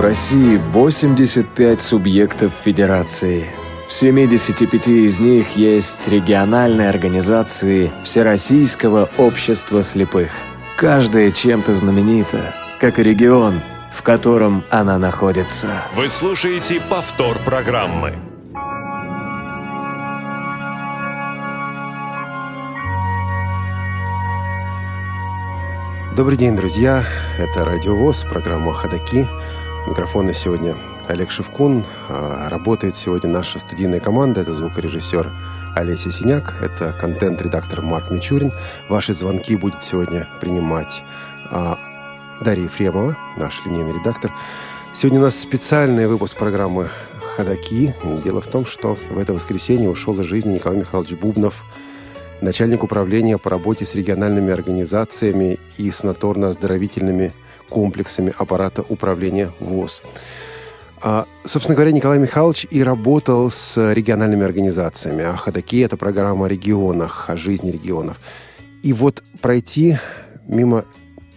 В России 85 субъектов федерации. В 75 из них есть региональные организации Всероссийского общества слепых. Каждая чем-то знаменита, как и регион, в котором она находится. Вы слушаете повтор программы. Добрый день, друзья. Это Радио ВОЗ, программа «Ходоки». Микрофон сегодня Олег Шевкун. А, работает сегодня наша студийная команда. Это звукорежиссер Олеся Синяк, это контент-редактор Марк Мичурин. Ваши звонки будет сегодня принимать а, Дарья Ефремова, наш линейный редактор. Сегодня у нас специальный выпуск программы «Ходоки». Дело в том, что в это воскресенье ушел из жизни Николай Михайлович Бубнов, начальник управления по работе с региональными организациями и санаторно-оздоровительными комплексами аппарата управления ВОЗ. А, собственно говоря, Николай Михайлович и работал с региональными организациями. А Ходоки – это программа о регионах, о жизни регионов. И вот пройти мимо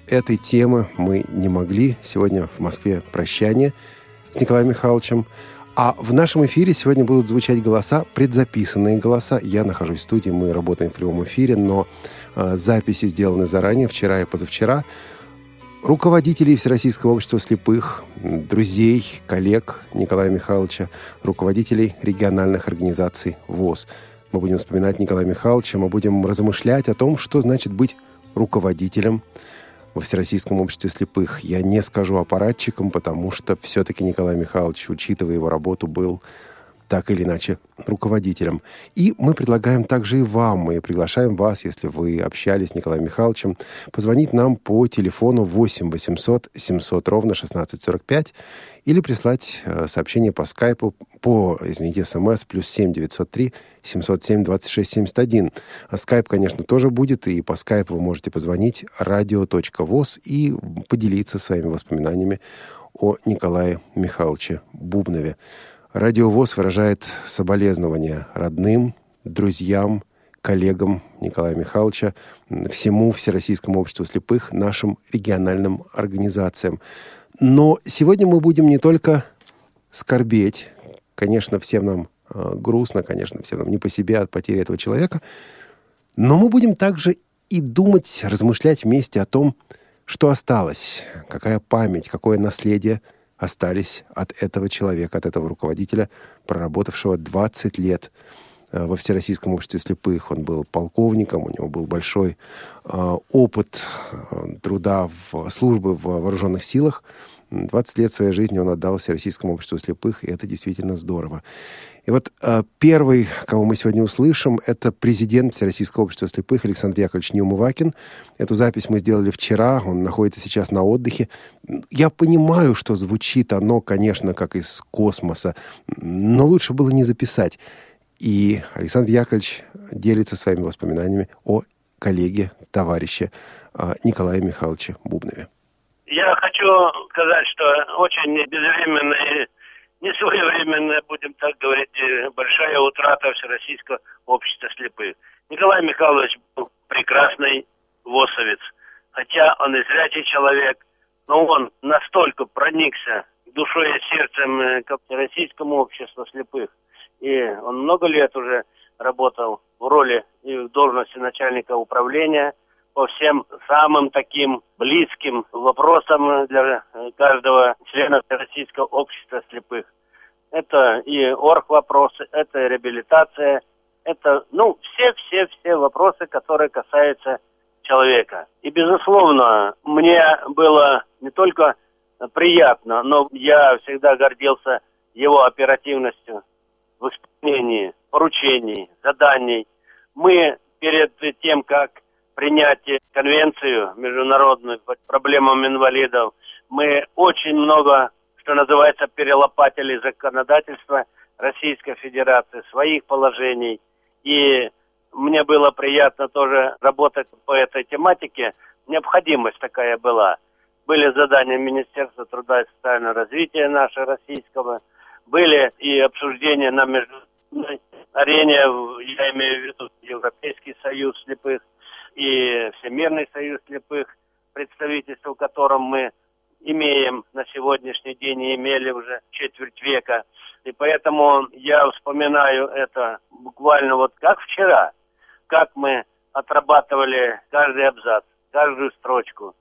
этой темы мы не могли. Сегодня в Москве прощание с Николаем Михайловичем. А в нашем эфире сегодня будут звучать голоса, предзаписанные голоса. Я нахожусь в студии, мы работаем в прямом эфире, но э, записи сделаны заранее, вчера и позавчера руководителей Всероссийского общества слепых, друзей, коллег Николая Михайловича, руководителей региональных организаций ВОЗ. Мы будем вспоминать Николая Михайловича, мы будем размышлять о том, что значит быть руководителем во Всероссийском обществе слепых. Я не скажу аппаратчиком, потому что все-таки Николай Михайлович, учитывая его работу, был так или иначе руководителем. И мы предлагаем также и вам, мы приглашаем вас, если вы общались с Николаем Михайловичем, позвонить нам по телефону 8 800 700 ровно 1645 или прислать э, сообщение по скайпу по, извините, смс плюс 7 903 707 26 71. А скайп, конечно, тоже будет, и по скайпу вы можете позвонить радио.воз и поделиться своими воспоминаниями о Николае Михайловиче Бубнове. Радиовоз выражает соболезнования родным, друзьям, коллегам Николая Михайловича, всему Всероссийскому обществу слепых, нашим региональным организациям. Но сегодня мы будем не только скорбеть, конечно, всем нам э, грустно, конечно, всем нам не по себе от потери этого человека, но мы будем также и думать, размышлять вместе о том, что осталось, какая память, какое наследие – остались от этого человека, от этого руководителя, проработавшего 20 лет э, во Всероссийском обществе слепых. Он был полковником, у него был большой э, опыт э, труда в службы в вооруженных силах. 20 лет своей жизни он отдал Всероссийскому обществу слепых, и это действительно здорово. И вот э, первый, кого мы сегодня услышим, это президент Всероссийского общества слепых Александр Яковлевич Неумывакин. Эту запись мы сделали вчера, он находится сейчас на отдыхе. Я понимаю, что звучит оно, конечно, как из космоса, но лучше было не записать. И Александр Яковлевич делится своими воспоминаниями о коллеге, товарище э, Николае Михайловиче Бубнове. Я хочу сказать, что очень безвременные несвоевременная, будем так говорить, большая утрата Всероссийского общества слепых. Николай Михайлович был прекрасный восовец, хотя он и зрячий человек, но он настолько проникся душой и сердцем э, к Российскому обществу слепых. И он много лет уже работал в роли и в должности начальника управления по всем самым таким близким вопросам для э, каждого члена Российского общества слепых. Это и орг вопросы, это реабилитация, это, ну, все-все-все вопросы, которые касаются человека. И, безусловно, мне было не только приятно, но я всегда гордился его оперативностью в исполнении поручений, заданий. Мы перед тем, как принять конвенцию международную по проблемам инвалидов, мы очень много что называется, перелопатили законодательство Российской Федерации, своих положений. И мне было приятно тоже работать по этой тематике. Необходимость такая была. Были задания Министерства труда и социального развития нашего российского. Были и обсуждения на международной арене, я имею в виду Европейский союз слепых и Всемирный союз слепых, представительство в котором мы имеем на сегодняшний день и имели уже четверть века. И поэтому я вспоминаю это буквально вот как вчера, как мы отрабатывали каждый абзац, каждую строчку.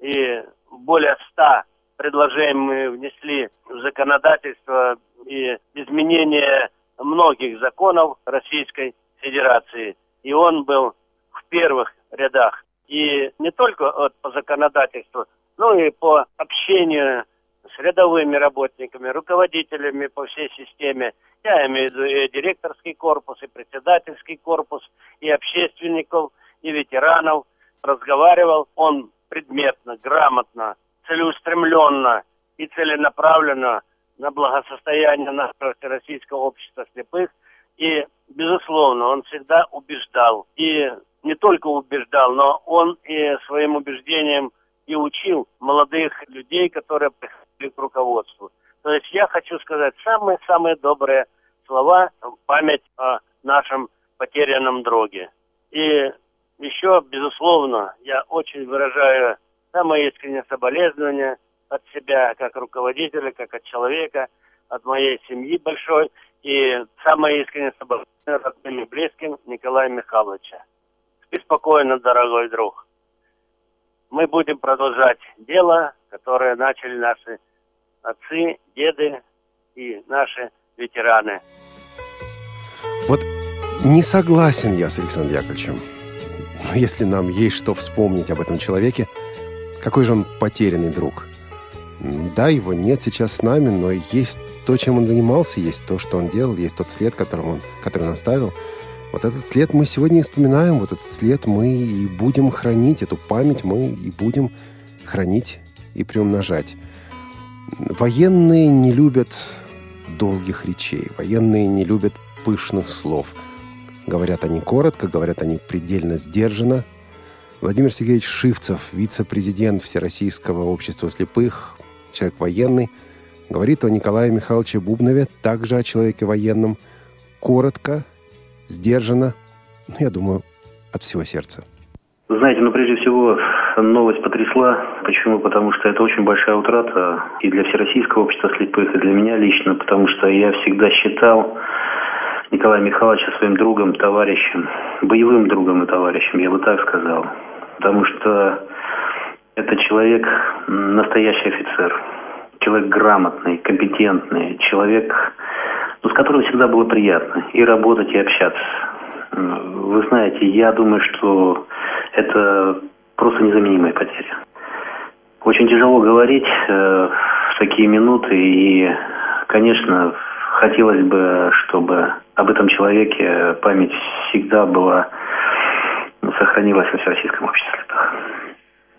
И более ста предложений мы внесли в законодательство и изменение многих законов Российской Федерации. И он был первых рядах. И не только от, по законодательству, но и по общению с рядовыми работниками, руководителями по всей системе. Я имею в виду и директорский корпус, и председательский корпус, и общественников, и ветеранов. Разговаривал он предметно, грамотно, целеустремленно и целенаправленно на благосостояние нашего Российского общества слепых. И, безусловно, он всегда убеждал. И не только убеждал, но он и своим убеждением и учил молодых людей, которые приходили к руководству. То есть я хочу сказать самые-самые добрые слова в память о нашем потерянном друге. И еще, безусловно, я очень выражаю самое искреннее соболезнование от себя, как руководителя, как от человека, от моей семьи большой. И самое искреннее соболезнование родным и близким Николая Михайловича. Спи спокойно, дорогой друг мы будем продолжать дело, которое начали наши отцы, деды и наши ветераны. Вот не согласен я с Александром Яковлевичем. Но если нам есть что вспомнить об этом человеке, какой же он потерянный друг. Да, его нет сейчас с нами, но есть то, чем он занимался, есть то, что он делал, есть тот след, которым он, который он оставил – вот этот след мы сегодня и вспоминаем, вот этот след мы и будем хранить, эту память мы и будем хранить и приумножать. Военные не любят долгих речей, военные не любят пышных слов. Говорят они коротко, говорят они предельно сдержанно. Владимир Сергеевич Шивцев, вице-президент Всероссийского общества слепых, человек военный, говорит о Николае Михайловиче Бубнове, также о человеке военном, коротко, сдержанно, ну, я думаю, от всего сердца. Знаете, ну прежде всего новость потрясла. Почему? Потому что это очень большая утрата и для Всероссийского общества слепых, и для меня лично, потому что я всегда считал Николая Михайловича своим другом, товарищем, боевым другом и товарищем, я бы так сказал. Потому что это человек, настоящий офицер, человек грамотный, компетентный, человек, ну, с которым всегда было приятно и работать, и общаться. Вы знаете, я думаю, что это просто незаменимая потеря. Очень тяжело говорить э, в такие минуты, и, конечно, хотелось бы, чтобы об этом человеке память всегда была, сохранилась во Всероссийском обществе.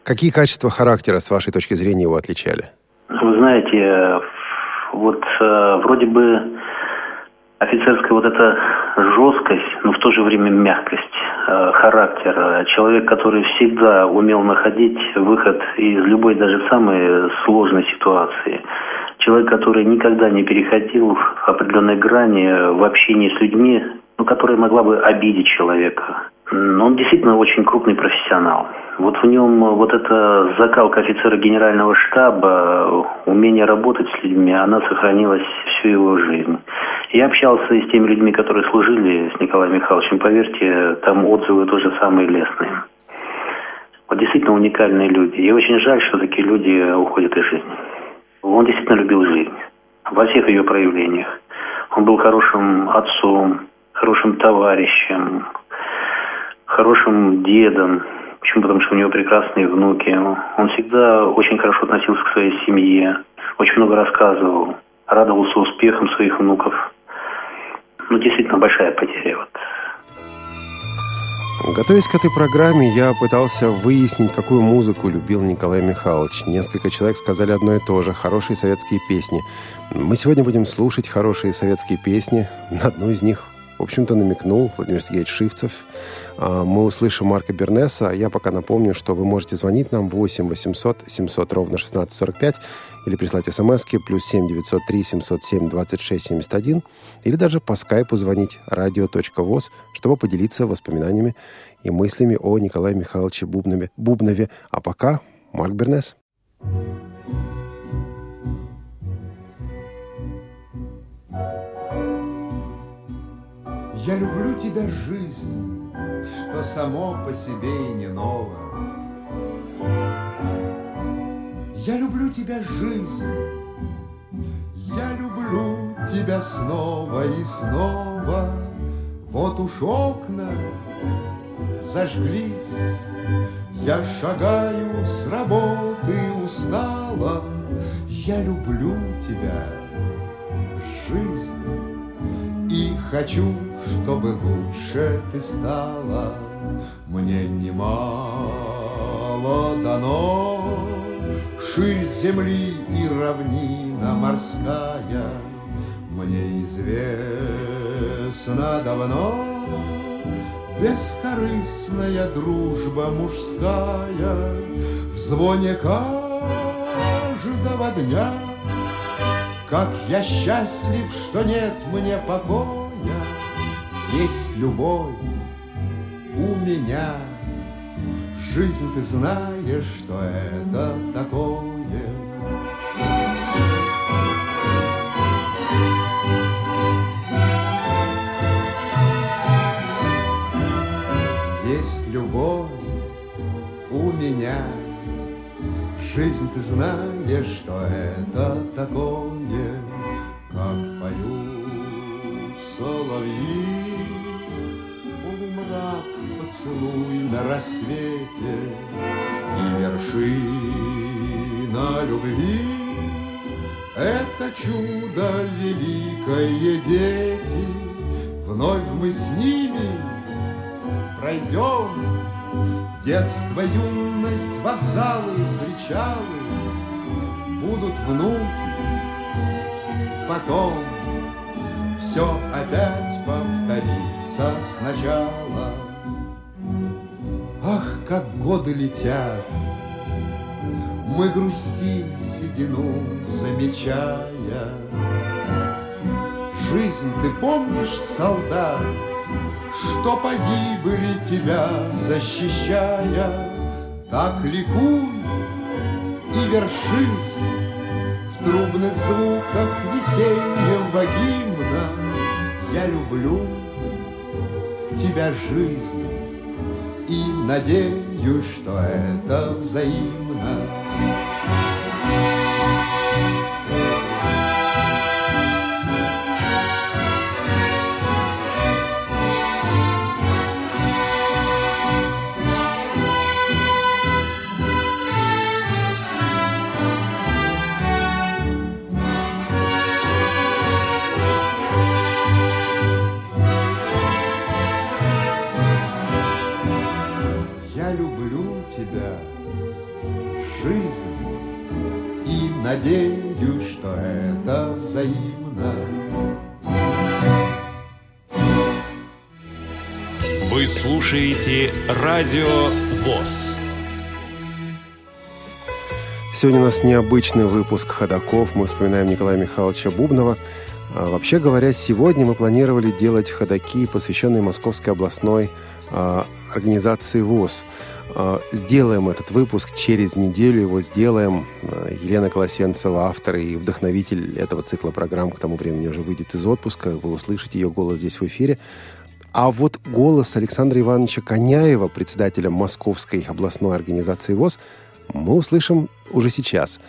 Какие качества характера, с вашей точки зрения, его отличали? Вы знаете, вот э, вроде бы офицерская вот эта жесткость, но в то же время мягкость э, характера. Человек, который всегда умел находить выход из любой даже самой сложной ситуации. Человек, который никогда не переходил определенной грани в общении с людьми, ну, которая могла бы обидеть человека. Но он действительно очень крупный профессионал. Вот в нем вот эта закалка офицера генерального штаба, умение работать с людьми, она сохранилась всю его жизнь. Я общался и с теми людьми, которые служили с Николаем Михайловичем. Поверьте, там отзывы тоже самые лестные. Вот действительно уникальные люди. И очень жаль, что такие люди уходят из жизни. Он действительно любил жизнь во всех ее проявлениях. Он был хорошим отцом, хорошим товарищем, хорошим дедом. Почему? Потому что у него прекрасные внуки. Он всегда очень хорошо относился к своей семье, очень много рассказывал, радовался успехам своих внуков. Ну, действительно, большая потеря. Вот. Готовясь к этой программе, я пытался выяснить, какую музыку любил Николай Михайлович. Несколько человек сказали одно и то же – хорошие советские песни. Мы сегодня будем слушать хорошие советские песни. На одну из них в общем-то, намекнул Владимир Сергеевич Шивцев. А, мы услышим Марка Бернеса. А я пока напомню, что вы можете звонить нам 8 800 700 ровно 1645 или прислать смски плюс 7 903 707 26 71 или даже по скайпу звонить radio.voz, чтобы поделиться воспоминаниями и мыслями о Николае Михайловиче Бубнове. Бубнове. А пока Марк Бернес. Я люблю тебя, жизнь что само по себе и не ново. Я люблю тебя, жизнь, я люблю тебя снова и снова. Вот уж окна зажглись, я шагаю с работы устала. Я люблю тебя, жизнь, и хочу, чтобы лучше ты стала. Мне немало дано, ширь земли и равнина морская. Мне известно давно. Бескорыстная дружба мужская. В звоне каждого дня. Как я счастлив, что нет мне покоя Есть любовь у меня. Жизнь, ты знаешь, что это такое. Есть любовь у меня, Жизнь, ты знаешь, что это такое, Как поют соловьи, поцелуй на рассвете И вершина любви. Это чудо великое, дети Вновь мы с ними пройдем. Детство, юность, вокзалы, причалы Будут внуки, потом Все опять повторится сначала как годы летят, Мы грустим седину, замечая. Жизнь, ты помнишь, солдат, Что погибли тебя, защищая? Так ликуй и вершись В трубных звуках весеннего гимна. Я люблю тебя, жизнь, и надеюсь, что это взаимно. Слушаете Радио ВОЗ. Сегодня у нас необычный выпуск ходаков. Мы вспоминаем Николая Михайловича Бубнова. А, Вообще говоря, сегодня мы планировали делать ходаки, посвященные Московской областной а, организации ВОЗ. А, Сделаем этот выпуск через неделю, его сделаем. А, Елена Колосенцева, автор и вдохновитель этого цикла программ, к тому времени уже выйдет из отпуска. Вы услышите ее голос здесь в эфире. А вот голос Александра Ивановича Коняева, председателя Московской областной организации ВОЗ, мы услышим уже сейчас.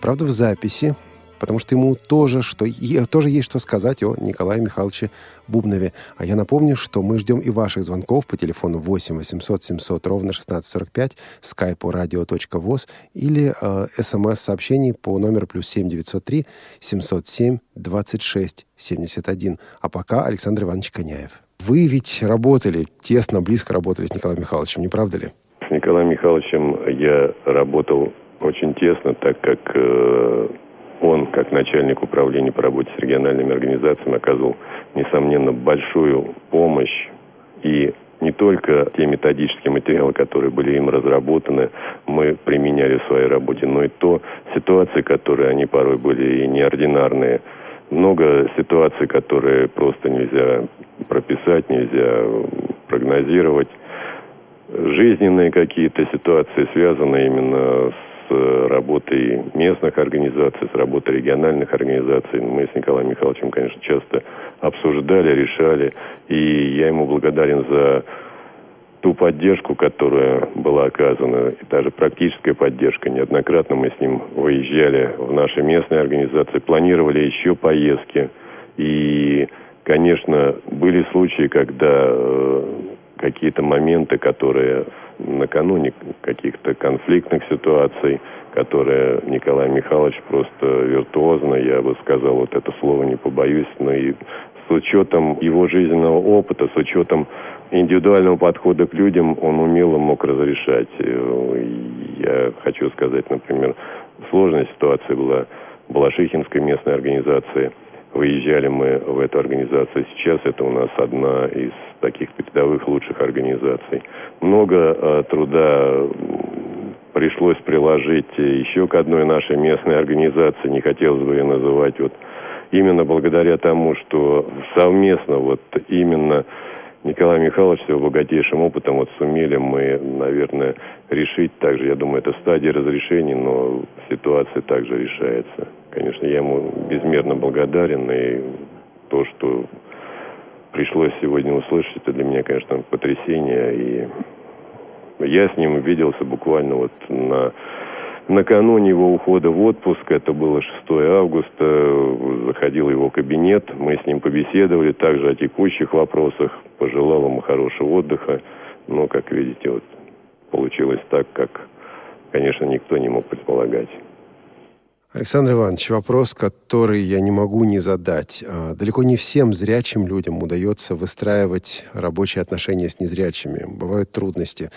Правда, в записи, потому что ему тоже, что, тоже есть что сказать о Николае Михайловиче Бубнове. А я напомню, что мы ждем и ваших звонков по телефону 8 800 700 ровно 1645, скайпу radio.voz или э, смс-сообщений по номеру плюс 7 903 707 26 71. А пока Александр Иванович Коняев. Вы ведь работали, тесно, близко работали с Николаем Михайловичем, не правда ли? С Николаем Михайловичем я работал очень тесно, так как э, он, как начальник управления по работе с региональными организациями, оказывал, несомненно, большую помощь и не только те методические материалы, которые были им разработаны, мы применяли в своей работе, но и то ситуации, которые они порой были и неординарные. Много ситуаций, которые просто нельзя прописать, нельзя прогнозировать жизненные какие-то ситуации, связанные именно с с работой местных организаций, с работой региональных организаций. Мы с Николаем Михайловичем, конечно, часто обсуждали, решали. И я ему благодарен за ту поддержку, которая была оказана, и даже практическая поддержка. Неоднократно мы с ним выезжали в наши местные организации, планировали еще поездки. И, конечно, были случаи, когда э, какие-то моменты, которые накануне каких-то конфликтных ситуаций, которые Николай Михайлович просто виртуозно, я бы сказал, вот это слово не побоюсь, но и с учетом его жизненного опыта, с учетом индивидуального подхода к людям он умело мог разрешать. Э, я хочу сказать, например, сложная ситуация была в Балашихинской местной организации. Выезжали мы в эту организацию. Сейчас это у нас одна из таких передовых лучших организаций. Много э, труда пришлось приложить еще к одной нашей местной организации, не хотелось бы ее называть, вот именно благодаря тому, что совместно вот именно Николай Михайлович с его богатейшим опытом вот сумели мы, наверное, решить также, я думаю, это стадия разрешения, но ситуация также решается. Конечно, я ему безмерно благодарен, и то, что пришлось сегодня услышать, это для меня, конечно, потрясение, и я с ним виделся буквально вот на Накануне его ухода в отпуск, это было 6 августа, заходил его кабинет, мы с ним побеседовали также о текущих вопросах, пожелал ему хорошего отдыха, но, как видите, вот получилось так, как, конечно, никто не мог предполагать. Александр Иванович, вопрос, который я не могу не задать. А, далеко не всем зрячим людям удается выстраивать рабочие отношения с незрячими. Бывают трудности.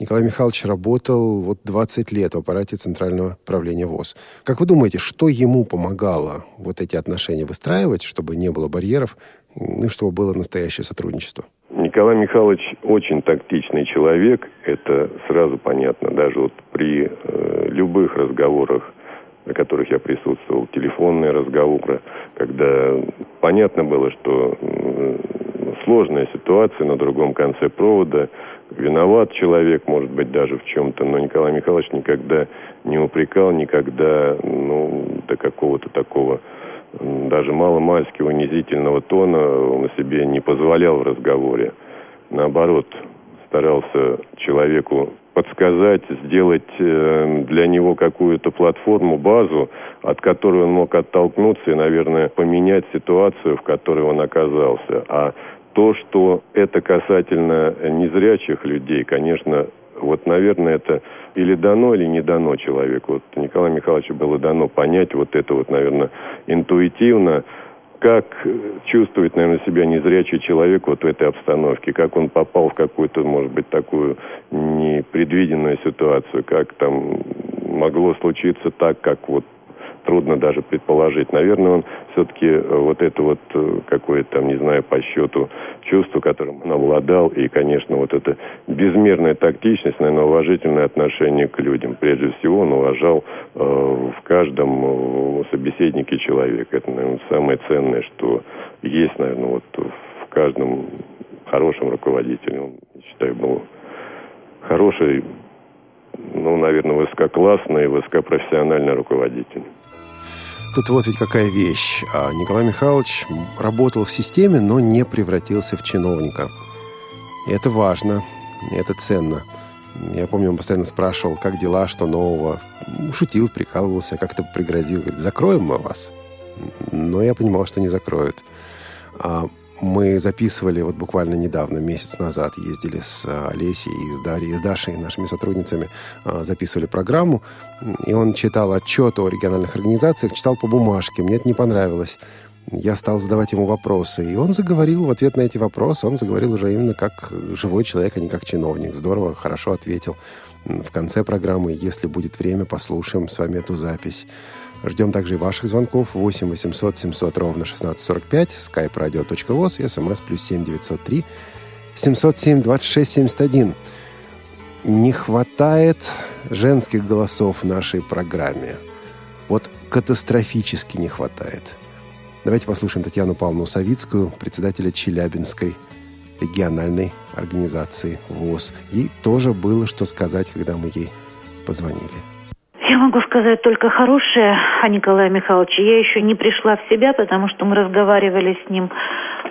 Николай Михайлович работал вот 20 лет в аппарате Центрального правления ВОЗ. Как вы думаете, что ему помогало вот эти отношения выстраивать, чтобы не было барьеров, ну и чтобы было настоящее сотрудничество? Николай Михайлович очень тактичный человек, это сразу понятно. Даже вот при э, любых разговорах на которых я присутствовал, телефонные разговоры, когда понятно было, что сложная ситуация на другом конце провода, виноват человек, может быть, даже в чем-то, но Николай Михайлович никогда не упрекал, никогда ну, до какого-то такого даже мало-мальски унизительного тона он себе не позволял в разговоре. Наоборот, старался человеку подсказать, сделать э, для него какую-то платформу, базу, от которой он мог оттолкнуться и, наверное, поменять ситуацию, в которой он оказался. А то, что это касательно незрячих людей, конечно, вот, наверное, это или дано, или не дано человеку. Вот Николаю Михайловичу было дано понять вот это вот, наверное, интуитивно, как чувствует, наверное, себя незрячий человек вот в этой обстановке, как он попал в какую-то, может быть, такую непредвиденную ситуацию, как там могло случиться так, как вот трудно даже предположить. Наверное, он все-таки э, вот это вот э, какое-то, там, не знаю, по счету чувство, которым он обладал, и, конечно, вот эта безмерная тактичность, наверное, уважительное отношение к людям. Прежде всего, он уважал э, в каждом э, собеседнике человека. Это, наверное, самое ценное, что есть, наверное, вот в каждом хорошем руководителе. Он, считаю, был хороший, ну, наверное, высококлассный, высокопрофессиональный руководитель. Тут вот ведь какая вещь. А, Николай Михайлович работал в системе, но не превратился в чиновника. И это важно, и это ценно. Я помню, он постоянно спрашивал, как дела, что нового. Шутил, прикалывался, как-то пригрозил. Говорит, закроем мы вас. Но я понимал, что не закроют. Мы записывали вот буквально недавно, месяц назад, ездили с э, Олесей и с Дарьей, с Дашей, нашими сотрудницами, э, записывали программу, и он читал отчет о региональных организациях, читал по бумажке, мне это не понравилось. Я стал задавать ему вопросы, и он заговорил в ответ на эти вопросы, он заговорил уже именно как живой человек, а не как чиновник. Здорово, хорошо ответил. В конце программы, если будет время, послушаем с вами эту запись. Ждем также и ваших звонков 8 800 700 ровно 1645, skype radio.voz и смс плюс 7 903 707 26 71. Не хватает женских голосов в нашей программе. Вот катастрофически не хватает. Давайте послушаем Татьяну Павловну Савицкую, председателя Челябинской региональной организации ВОЗ. Ей тоже было что сказать, когда мы ей позвонили могу сказать только хорошее о Николае Михайловиче. Я еще не пришла в себя, потому что мы разговаривали с ним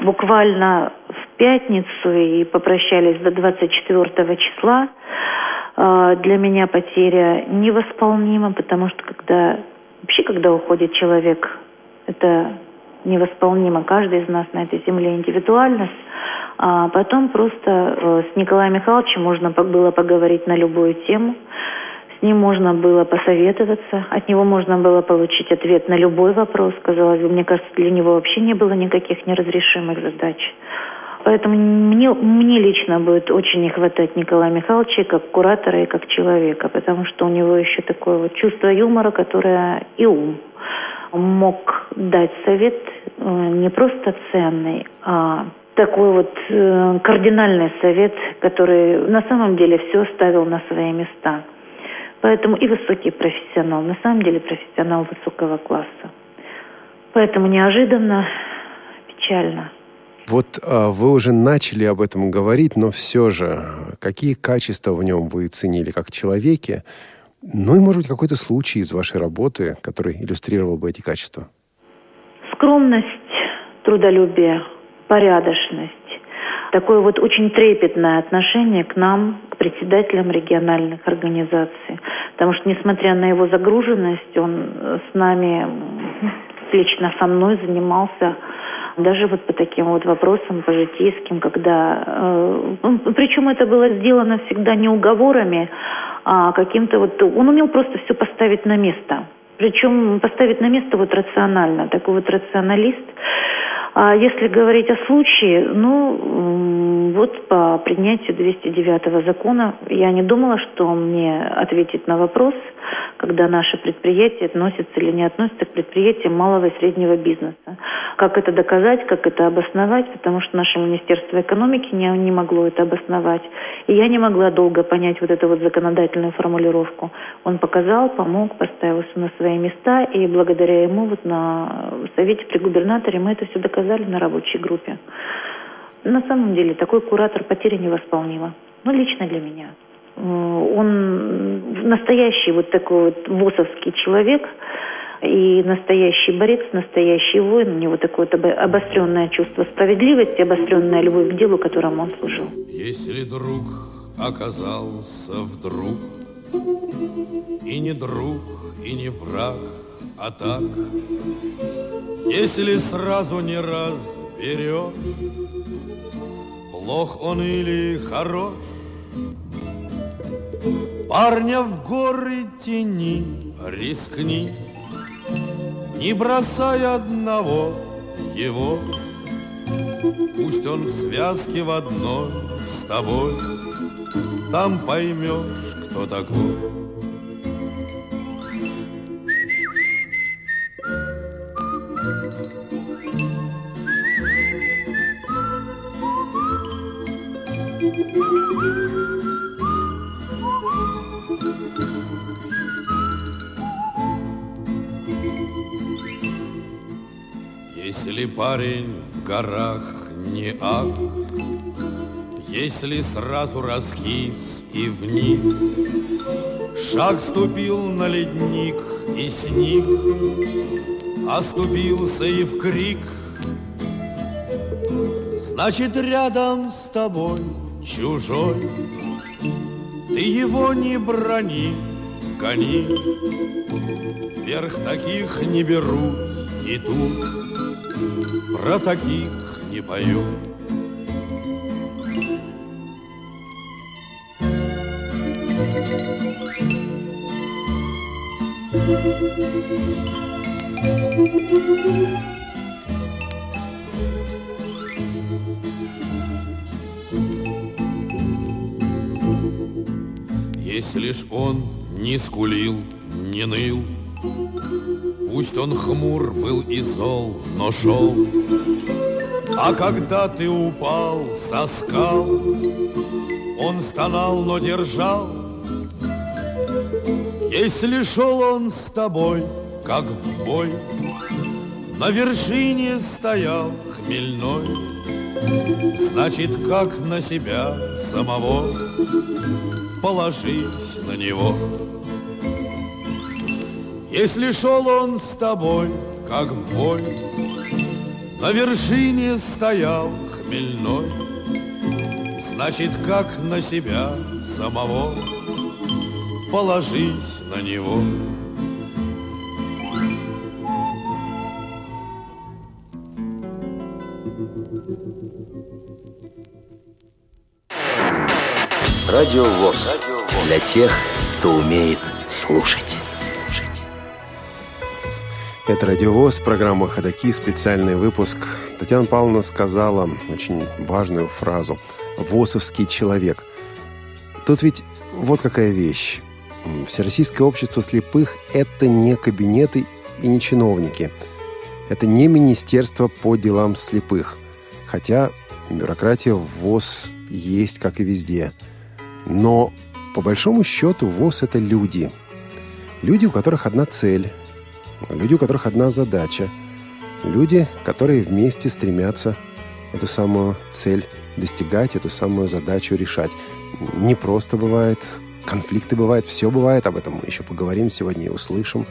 буквально в пятницу и попрощались до 24 числа. А, для меня потеря невосполнима, потому что когда вообще, когда уходит человек, это невосполнимо. Каждый из нас на этой земле индивидуальность. А потом просто э, с Николаем Михайловичем можно было поговорить на любую тему. С ним можно было посоветоваться, от него можно было получить ответ на любой вопрос. Казалось бы, мне кажется, для него вообще не было никаких неразрешимых задач. Поэтому мне, мне лично будет очень не хватать Николая Михайловича как куратора и как человека, потому что у него еще такое вот чувство юмора, которое и ум мог дать совет э, не просто ценный, а такой вот э, кардинальный совет, который на самом деле все ставил на свои места. Поэтому и высокий профессионал, на самом деле профессионал высокого класса. Поэтому неожиданно, печально. Вот а, вы уже начали об этом говорить, но все же, какие качества в нем вы ценили как человеке? Ну и, может быть, какой-то случай из вашей работы, который иллюстрировал бы эти качества? Скромность, трудолюбие, порядочность, такое вот очень трепетное отношение к нам, к председателям региональных организаций. Потому что, несмотря на его загруженность, он с нами, лично со мной занимался даже вот по таким вот вопросам, по житейским, когда... Э, причем это было сделано всегда не уговорами, а каким-то вот... Он умел просто все поставить на место. Причем поставить на место вот рационально. Такой вот рационалист. А если говорить о случае, ну, вот по принятию 209 закона я не думала, что мне ответит на вопрос, когда наши предприятия относятся или не относятся к предприятиям малого и среднего бизнеса. Как это доказать, как это обосновать, потому что наше Министерство экономики не, не могло это обосновать. И я не могла долго понять вот эту вот законодательную формулировку. Он показал, помог, поставил все на свои места, и благодаря ему вот на совете при губернаторе мы это все доказали на рабочей группе. На самом деле такой куратор потери невосполнима. Ну, лично для меня. Э, он настоящий вот такой вот ВОСовский человек и настоящий борец, настоящий воин. У него такое вот обостренное чувство справедливости, обостренная любовь к делу, которому он служил. Если друг оказался вдруг и не друг, и не враг, а так если сразу не разберешь, плох он или хорош, Парня в горы тени рискни, Не бросай одного его, Пусть он в связке в одной с тобой, Там поймешь, кто такой. Если парень в горах не ад, Если сразу раскис и вниз, Шаг ступил на ледник и сник, Оступился и в крик, Значит, рядом с тобой чужой, Ты его не брони, гони, Вверх таких не берут и тут про таких не пою. Если ж он не скулил, не ныл, Пусть он хмур был и зол, но шел. А когда ты упал со скал, Он стонал, но держал. Если шел он с тобой, как в бой, На вершине стоял хмельной, Значит, как на себя самого Положись на него. Если шел он с тобой, как в бой, На вершине стоял хмельной, Значит, как на себя самого Положись на него. Радио ВОЗ. Для тех, кто умеет слушать. Это «Радиовоз», программа «Ходоки», специальный выпуск. Татьяна Павловна сказала очень важную фразу «ВОСовский человек». Тут ведь вот какая вещь. Всероссийское общество слепых – это не кабинеты и не чиновники. Это не министерство по делам слепых. Хотя бюрократия в ВОЗ есть, как и везде. Но по большому счету ВОЗ – это люди. Люди, у которых одна цель – Люди, у которых одна задача. Люди, которые вместе стремятся эту самую цель достигать, эту самую задачу решать. Не просто бывает, конфликты бывают, все бывает, об этом мы еще поговорим сегодня и услышим.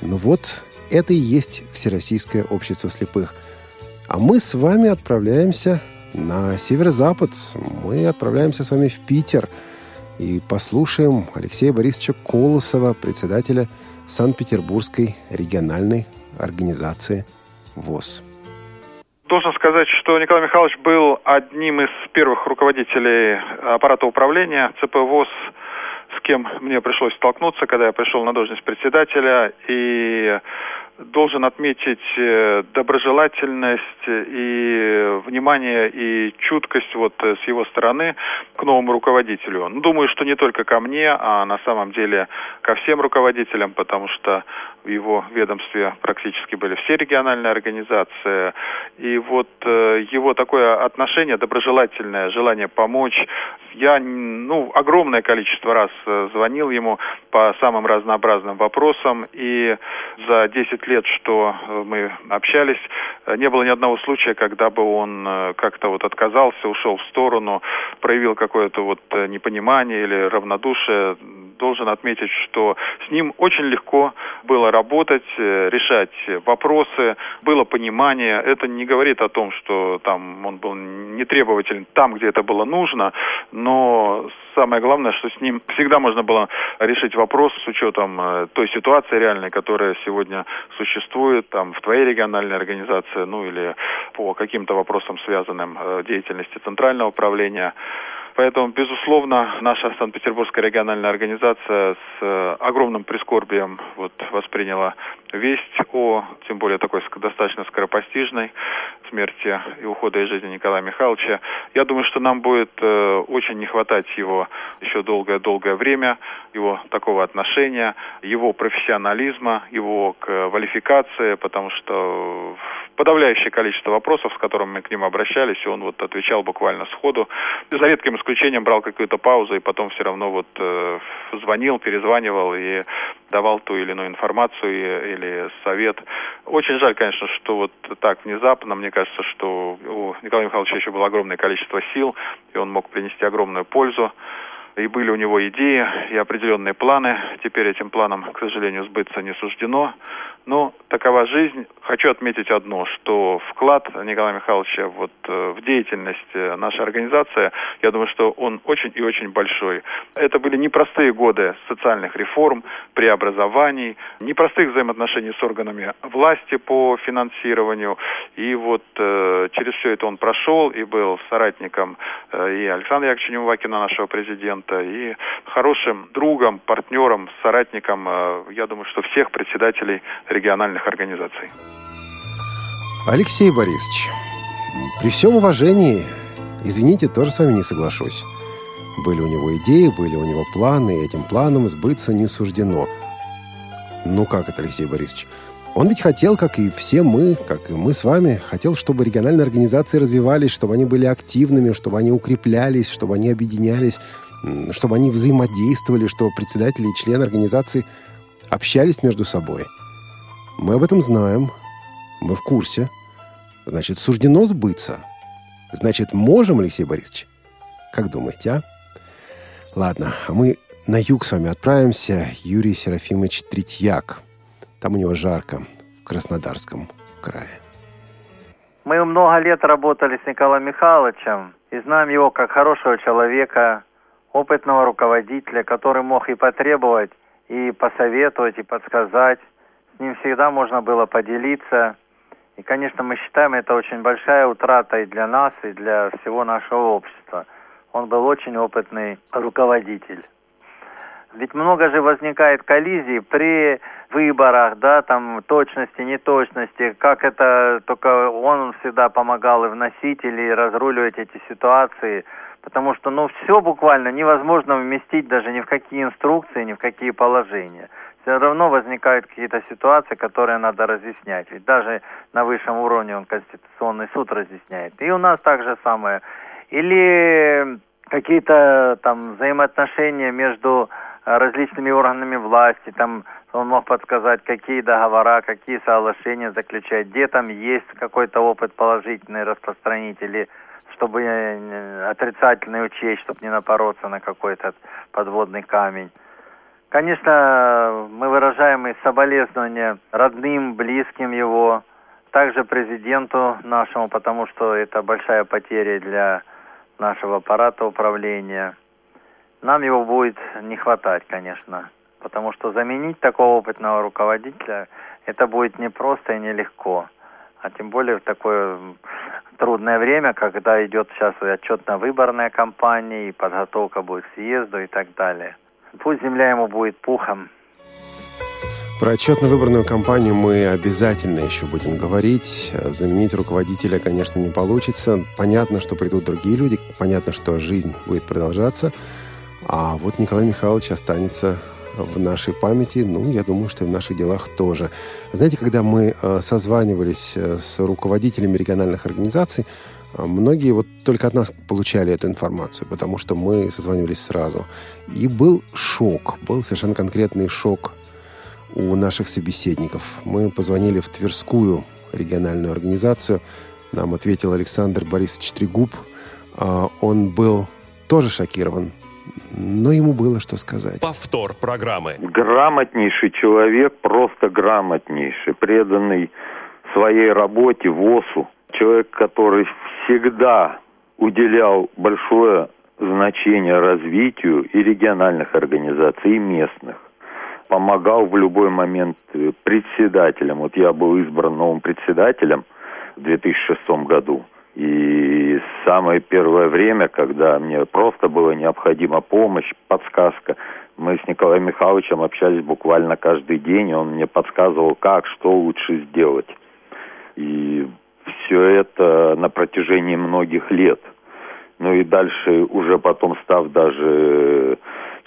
Но вот это и есть Всероссийское общество слепых. А мы с вами отправляемся на северо-запад. Мы отправляемся с вами в Питер и послушаем Алексея Борисовича Колосова, председателя Санкт-Петербургской региональной организации ВОЗ. Должен сказать, что Николай Михайлович был одним из первых руководителей аппарата управления ЦП ВОЗ, с кем мне пришлось столкнуться, когда я пришел на должность председателя. И должен отметить э, доброжелательность и внимание и чуткость вот э, с его стороны к новому руководителю. Ну, думаю, что не только ко мне, а на самом деле ко всем руководителям, потому что в его ведомстве практически были все региональные организации. И вот э, его такое отношение доброжелательное, желание помочь. Я, ну, огромное количество раз звонил ему по самым разнообразным вопросам, и за 10 лет, что э, мы общались, э, не было ни одного случая, когда бы он э, как-то вот отказался, ушел в сторону, проявил какое-то вот непонимание или равнодушие. Должен отметить, что с ним очень легко было работать, решать вопросы, было понимание. Это не говорит о том, что там он был нетребователен там, где это было нужно, но самое главное, что с ним всегда можно было решить вопрос с учетом э, той ситуации реальной, которая сегодня существует там в твоей региональной организации, ну или по каким-то вопросам, связанным э, деятельности центрального управления. Поэтому, безусловно, наша Санкт-Петербургская региональная организация с э, огромным прискорбием вот, восприняла весть о, тем более такой достаточно скоропостижной смерти и ухода из жизни Николая Михайловича. Я думаю, что нам будет э, очень не хватать его еще долгое-долгое время, его такого отношения, его профессионализма, его квалификации, потому что подавляющее количество вопросов, с которыми мы к нему обращались, и он вот отвечал буквально сходу. За редким исключением брал какую-то паузу и потом все равно вот э, звонил, перезванивал и давал ту или иную информацию или совет. Очень жаль, конечно, что вот так внезапно, мне кажется, что у Николая Михайловича еще было огромное количество сил, и он мог принести огромную пользу и были у него идеи и определенные планы. Теперь этим планам, к сожалению, сбыться не суждено. Но такова жизнь. Хочу отметить одно, что вклад Николая Михайловича вот э, в деятельность э, нашей организации, я думаю, что он очень и очень большой. Это были непростые годы социальных реформ, преобразований, непростых взаимоотношений с органами власти по финансированию. И вот э, через все это он прошел и был соратником и Александра Яковлевича Неувакина, нашего президента, и хорошим другом, партнером, соратником, э, я думаю, что всех председателей региональных организаций. Алексей Борисович, при всем уважении, извините, тоже с вами не соглашусь. Были у него идеи, были у него планы, и этим планам сбыться не суждено. Ну как это, Алексей Борисович? Он ведь хотел, как и все мы, как и мы с вами, хотел, чтобы региональные организации развивались, чтобы они были активными, чтобы они укреплялись, чтобы они объединялись, чтобы они взаимодействовали, чтобы председатели и члены организации общались между собой – мы об этом знаем. Мы в курсе. Значит, суждено сбыться. Значит, можем, Алексей Борисович? Как думаете, а? Ладно, а мы на юг с вами отправимся. Юрий Серафимович Третьяк, Там у него жарко, в Краснодарском крае. Мы много лет работали с Николаем Михайловичем и знаем его как хорошего человека, опытного руководителя, который мог и потребовать, и посоветовать, и подсказать. С ним всегда можно было поделиться. И, конечно, мы считаем это очень большая утрата и для нас, и для всего нашего общества. Он был очень опытный руководитель. Ведь много же возникает коллизий при выборах, да, там точности, неточности, как это только он всегда помогал и вносить или разруливать эти ситуации, потому что, ну, все буквально невозможно вместить даже ни в какие инструкции, ни в какие положения. Все равно возникают какие-то ситуации, которые надо разъяснять. Ведь даже на высшем уровне он Конституционный суд разъясняет. И у нас так же самое. Или какие-то там взаимоотношения между различными органами власти, там он мог подсказать, какие договора, какие соглашения заключать, где там есть какой-то опыт положительный распространитель, чтобы отрицательный учесть, чтобы не напороться на какой-то подводный камень. Конечно, мы выражаем и соболезнования родным, близким его, также президенту нашему, потому что это большая потеря для нашего аппарата управления. Нам его будет не хватать, конечно, потому что заменить такого опытного руководителя это будет непросто и нелегко. А тем более в такое трудное время, когда идет сейчас отчетно-выборная кампания, и подготовка будет к съезду и так далее. Пусть земля ему будет пухом. Про отчетно-выборную кампанию мы обязательно еще будем говорить. Заменить руководителя, конечно, не получится. Понятно, что придут другие люди, понятно, что жизнь будет продолжаться. А вот Николай Михайлович останется в нашей памяти, ну, я думаю, что и в наших делах тоже. Знаете, когда мы э, созванивались э, с руководителями региональных организаций, э, многие вот только от нас получали эту информацию, потому что мы созванивались сразу. И был шок, был совершенно конкретный шок у наших собеседников. Мы позвонили в Тверскую региональную организацию. Нам ответил Александр Борисович Трегуб. Он был тоже шокирован но ему было что сказать. Повтор программы. Грамотнейший человек, просто грамотнейший, преданный своей работе, ВОСу. Человек, который всегда уделял большое значение развитию и региональных организаций, и местных. Помогал в любой момент председателям. Вот я был избран новым председателем в 2006 году. И самое первое время, когда мне просто была необходима помощь, подсказка, мы с Николаем Михайловичем общались буквально каждый день, он мне подсказывал, как, что лучше сделать. И все это на протяжении многих лет. Ну и дальше, уже потом став даже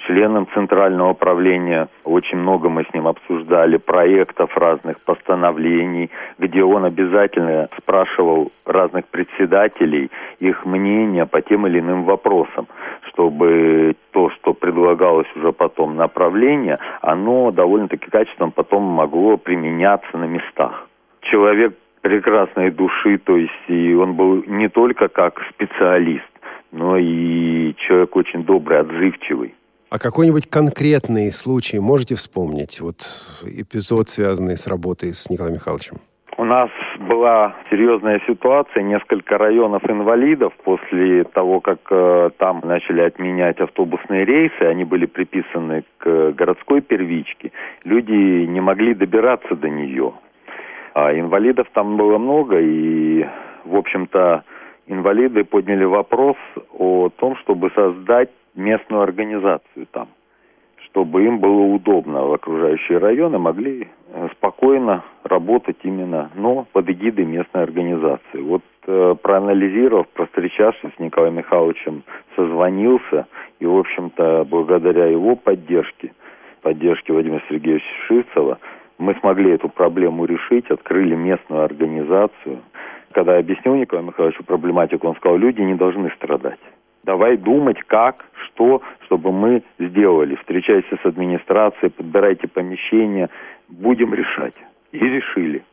членом Центрального управления. Очень много мы с ним обсуждали проектов разных постановлений, где он обязательно спрашивал разных председателей их мнения по тем или иным вопросам, чтобы то, что предлагалось уже потом направление, оно довольно-таки качественно потом могло применяться на местах. Человек прекрасной души, то есть и он был не только как специалист, но и человек очень добрый, отзывчивый. А какой-нибудь конкретный случай можете вспомнить? Вот эпизод, связанный с работой с Николаем Михайловичем. У нас была серьезная ситуация, несколько районов инвалидов после того, как э, там начали отменять автобусные рейсы, они были приписаны к городской первичке, люди не могли добираться до нее. А инвалидов там было много, и, в общем-то, инвалиды подняли вопрос о том, чтобы создать местную организацию там, чтобы им было удобно в окружающие районы, могли э, спокойно работать именно, но под эгидой местной организации. Вот э, проанализировав, простречавшись с Николаем Михайловичем, созвонился, и, в общем-то, благодаря его поддержке, поддержке Владимира Сергеевича Шивцева, мы смогли эту проблему решить, открыли местную организацию. Когда я объяснил Николаю Михайловичу проблематику, он сказал, люди не должны страдать. Давай думать, как, что, чтобы мы сделали. Встречайся с администрацией, подбирайте помещения, будем решать. И решили.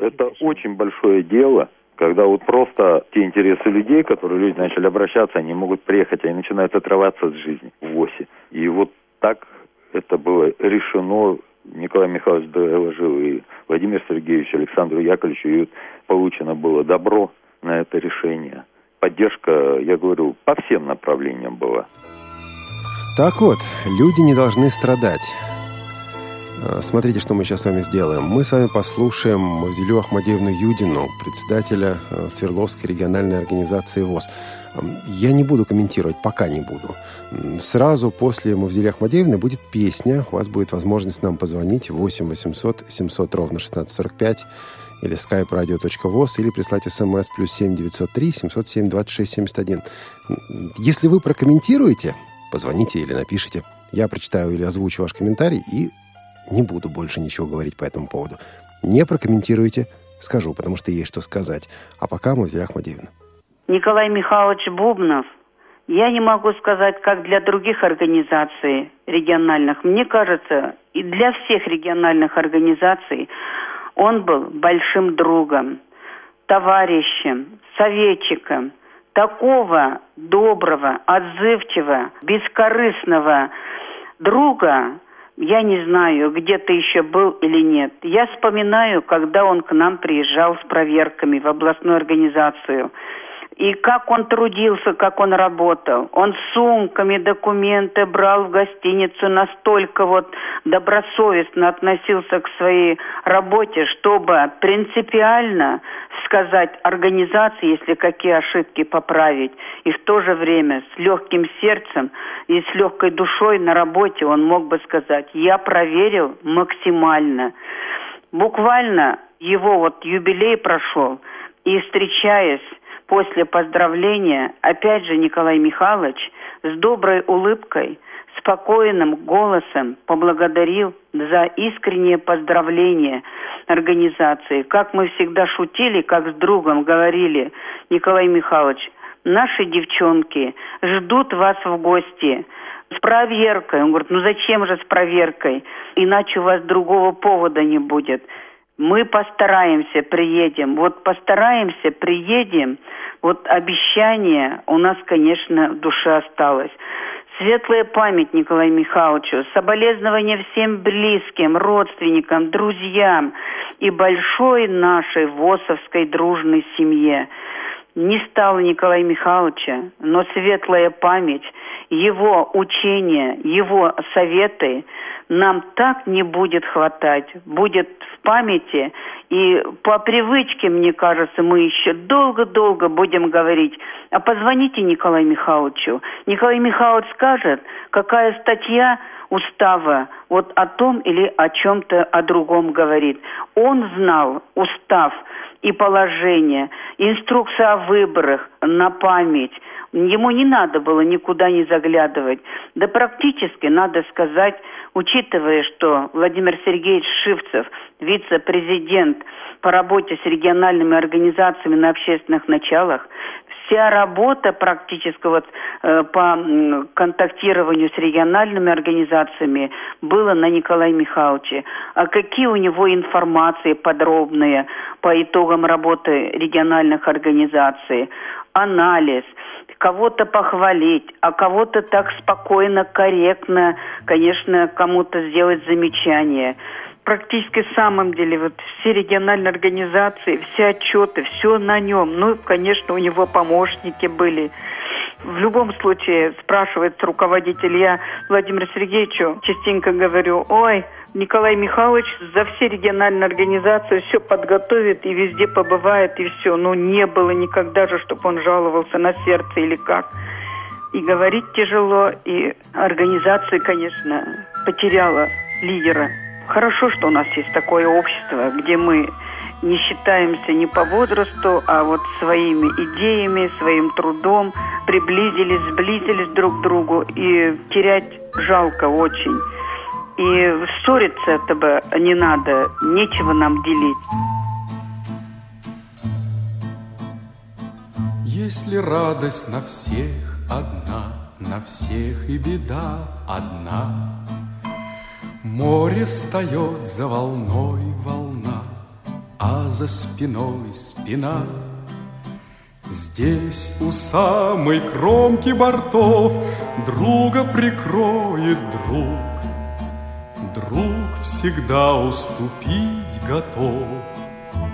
Это очень большое дело, когда вот просто те интересы людей, которые люди начали обращаться, они могут приехать, они начинают отрываться от жизни в ВОСе. И вот так это было решено Николай Михайлович доложил и Владимир Сергеевич, Александру Яковлевичу, и получено было добро на это решение. Поддержка, я говорю, по всем направлениям была. Так вот, люди не должны страдать. Э, смотрите, что мы сейчас с вами сделаем. Мы с вами послушаем Мавзелю Ахмадеевну Юдину, председателя э, Свердловской региональной организации ВОЗ. Я не буду комментировать, пока не буду. Сразу после Мавзели Ахмадеевны будет песня. У вас будет возможность нам позвонить 8 800 700 ровно 1645 или skype-radio.voz, или прислать смс плюс 7 903 707 26 71. Если вы прокомментируете, позвоните или напишите. Я прочитаю или озвучу ваш комментарий и не буду больше ничего говорить по этому поводу. Не прокомментируйте, скажу, потому что есть что сказать. А пока Мавзеля Ахмадеевна. Николай Михайлович Бубнов, я не могу сказать, как для других организаций региональных. Мне кажется, и для всех региональных организаций он был большим другом, товарищем, советчиком, такого доброго, отзывчивого, бескорыстного друга, я не знаю, где ты еще был или нет. Я вспоминаю, когда он к нам приезжал с проверками в областную организацию – и как он трудился, как он работал. Он сумками документы брал в гостиницу, настолько вот добросовестно относился к своей работе, чтобы принципиально сказать организации, если какие ошибки поправить. И в то же время с легким сердцем и с легкой душой на работе он мог бы сказать, я проверил максимально. Буквально его вот юбилей прошел, и встречаясь После поздравления, опять же, Николай Михайлович с доброй улыбкой, спокойным голосом поблагодарил за искреннее поздравление организации. Как мы всегда шутили, как с другом говорили, Николай Михайлович, наши девчонки ждут вас в гости с проверкой. Он говорит, ну зачем же с проверкой? Иначе у вас другого повода не будет. Мы постараемся, приедем. Вот постараемся, приедем. Вот обещание у нас, конечно, в душе осталось. Светлая память Николаю Михайловичу, соболезнования всем близким, родственникам, друзьям и большой нашей ВОСовской дружной семье. Не стало Николая Михайловича, но светлая память, его учения, его советы нам так не будет хватать. Будет в памяти и по привычке, мне кажется, мы еще долго-долго будем говорить. А позвоните Николаю Михайловичу. Николай Михайлович скажет, какая статья устава вот о том или о чем-то о другом говорит. Он знал устав и положение, инструкция о выборах на память. Ему не надо было никуда не заглядывать. Да практически, надо сказать, учитывая, что Владимир Сергеевич Шивцев, вице-президент по работе с региональными организациями на общественных началах, вся работа практически вот э, по контактированию с региональными организациями была на Николае Михайловиче. А какие у него информации подробные по итогам работы региональных организаций, анализ, кого-то похвалить, а кого-то так спокойно, корректно, конечно, кому-то сделать замечание. Практически в самом деле вот все региональные организации, все отчеты, все на нем. Ну, конечно, у него помощники были. В любом случае, спрашивает руководитель, я Владимиру Сергеевичу частенько говорю, ой, Николай Михайлович за все региональные организации все подготовит и везде побывает, и все. Но не было никогда же, чтобы он жаловался на сердце или как. И говорить тяжело, и организация, конечно, потеряла лидера. Хорошо, что у нас есть такое общество, где мы не считаемся не по возрасту, а вот своими идеями, своим трудом приблизились, сблизились друг к другу. И терять жалко очень. И ссориться этого не надо, нечего нам делить. Если радость на всех одна, на всех и беда одна, Море встает за волной волна, а за спиной спина. Здесь у самой кромки бортов Друга прикроет друг, Друг всегда уступить готов.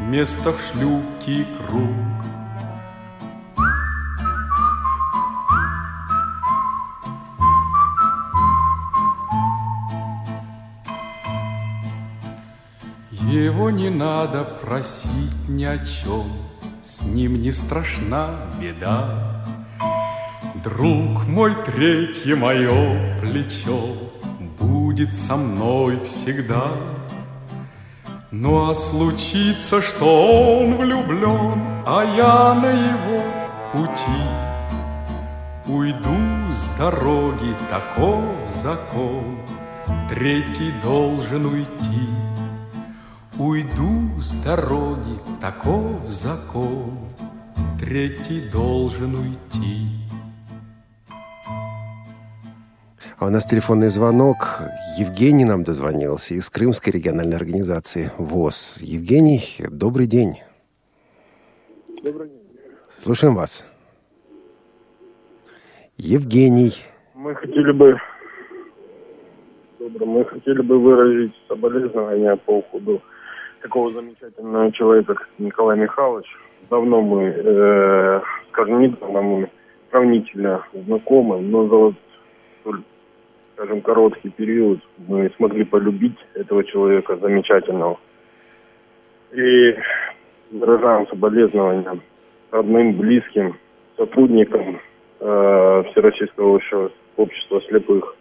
Место в шлюпке круг. Его не надо просить ни о чем, С ним не страшна беда. Друг мой, третье мое плечо Будет со мной всегда. Ну а случится, что он влюблен, А я на его пути Уйду с дороги, таков закон, Третий должен уйти. Уйду с дороги, таков закон, Третий должен уйти. А у нас телефонный звонок. Евгений нам дозвонился из Крымской региональной организации ВОЗ. Евгений, добрый день. Добрый день. Слушаем вас. Евгений. Мы хотели бы мы хотели бы выразить соболезнования по уходу такого замечательного человека, как Николай Михайлович. Давно мы, э, скажем, недавно мы сравнительно знакомы, но за вот скажем, короткий период мы смогли полюбить этого человека замечательного. И выражаем соболезнования родным, близким, сотрудникам э, Всероссийского общества, слепых.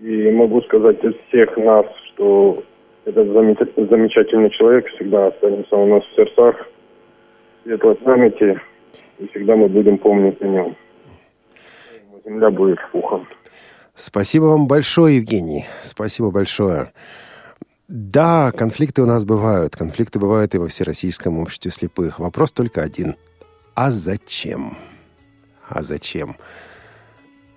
И могу сказать из всех нас, что этот замечательный человек всегда останется у нас в сердцах, светлой памяти, и всегда мы будем помнить о нем. Земля будет пухом. Спасибо вам большое, Евгений. Спасибо большое. Да, конфликты у нас бывают. Конфликты бывают и во Всероссийском обществе слепых. Вопрос только один. А зачем? А зачем?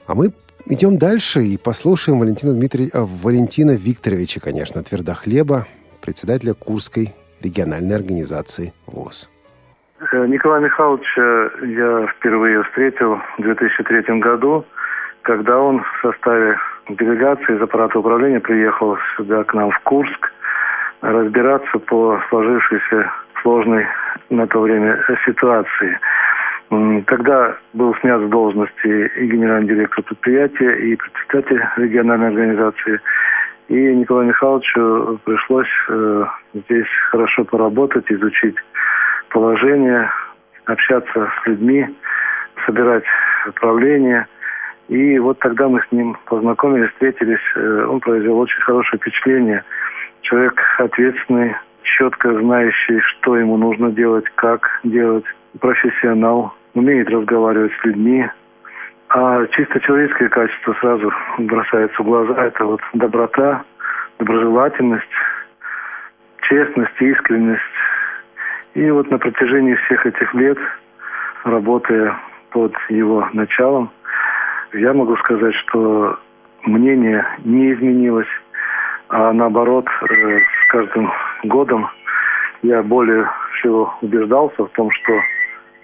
А мы Идем дальше и послушаем Валентина, Дмитрий... а, Валентина Викторовича, конечно, Твердохлеба, председателя Курской региональной организации ВОЗ. Э, Николая Михайловича я впервые встретил в 2003 году, когда он в составе делегации из аппарата управления приехал сюда к нам в Курск разбираться по сложившейся сложной на то время ситуации. Тогда был снят с должности и генеральный директор предприятия, и председатель региональной организации. И Николаю Михайловичу пришлось э, здесь хорошо поработать, изучить положение, общаться с людьми, собирать управление. И вот тогда мы с ним познакомились, встретились. Э, он произвел очень хорошее впечатление. Человек ответственный, четко знающий, что ему нужно делать, как делать, профессионал, умеет разговаривать с людьми. А чисто человеческое качество сразу бросается в глаза. Это вот доброта, доброжелательность, честность, искренность. И вот на протяжении всех этих лет, работая под его началом, я могу сказать, что мнение не изменилось, а наоборот, э, с каждым годом я более всего убеждался в том, что